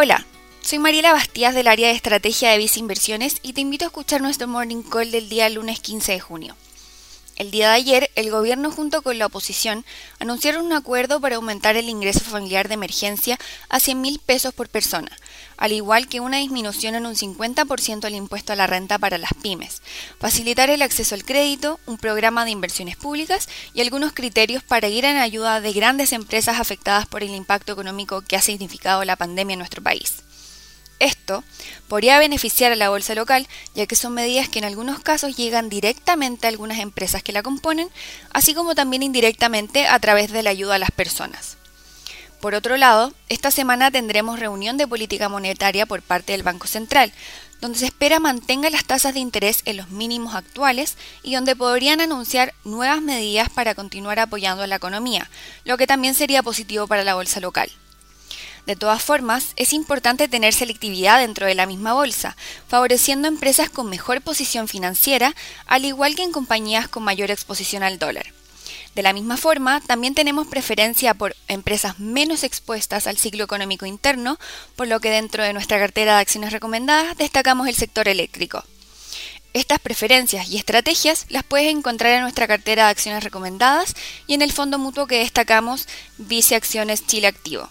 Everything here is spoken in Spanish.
Hola, soy Mariela Bastías del área de estrategia de Visa Inversiones y te invito a escuchar nuestro morning call del día lunes 15 de junio. El día de ayer, el gobierno junto con la oposición anunciaron un acuerdo para aumentar el ingreso familiar de emergencia a 100 mil pesos por persona, al igual que una disminución en un 50% del impuesto a la renta para las pymes, facilitar el acceso al crédito, un programa de inversiones públicas y algunos criterios para ir en ayuda de grandes empresas afectadas por el impacto económico que ha significado la pandemia en nuestro país. Esto podría beneficiar a la bolsa local, ya que son medidas que en algunos casos llegan directamente a algunas empresas que la componen, así como también indirectamente a través de la ayuda a las personas. Por otro lado, esta semana tendremos reunión de política monetaria por parte del Banco Central, donde se espera mantenga las tasas de interés en los mínimos actuales y donde podrían anunciar nuevas medidas para continuar apoyando a la economía, lo que también sería positivo para la bolsa local. De todas formas, es importante tener selectividad dentro de la misma bolsa, favoreciendo empresas con mejor posición financiera, al igual que en compañías con mayor exposición al dólar. De la misma forma, también tenemos preferencia por empresas menos expuestas al ciclo económico interno, por lo que dentro de nuestra cartera de acciones recomendadas destacamos el sector eléctrico. Estas preferencias y estrategias las puedes encontrar en nuestra cartera de acciones recomendadas y en el fondo mutuo que destacamos Vice Acciones Chile Activo.